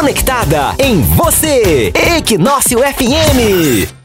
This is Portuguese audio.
conectada em você. Equinócio FM.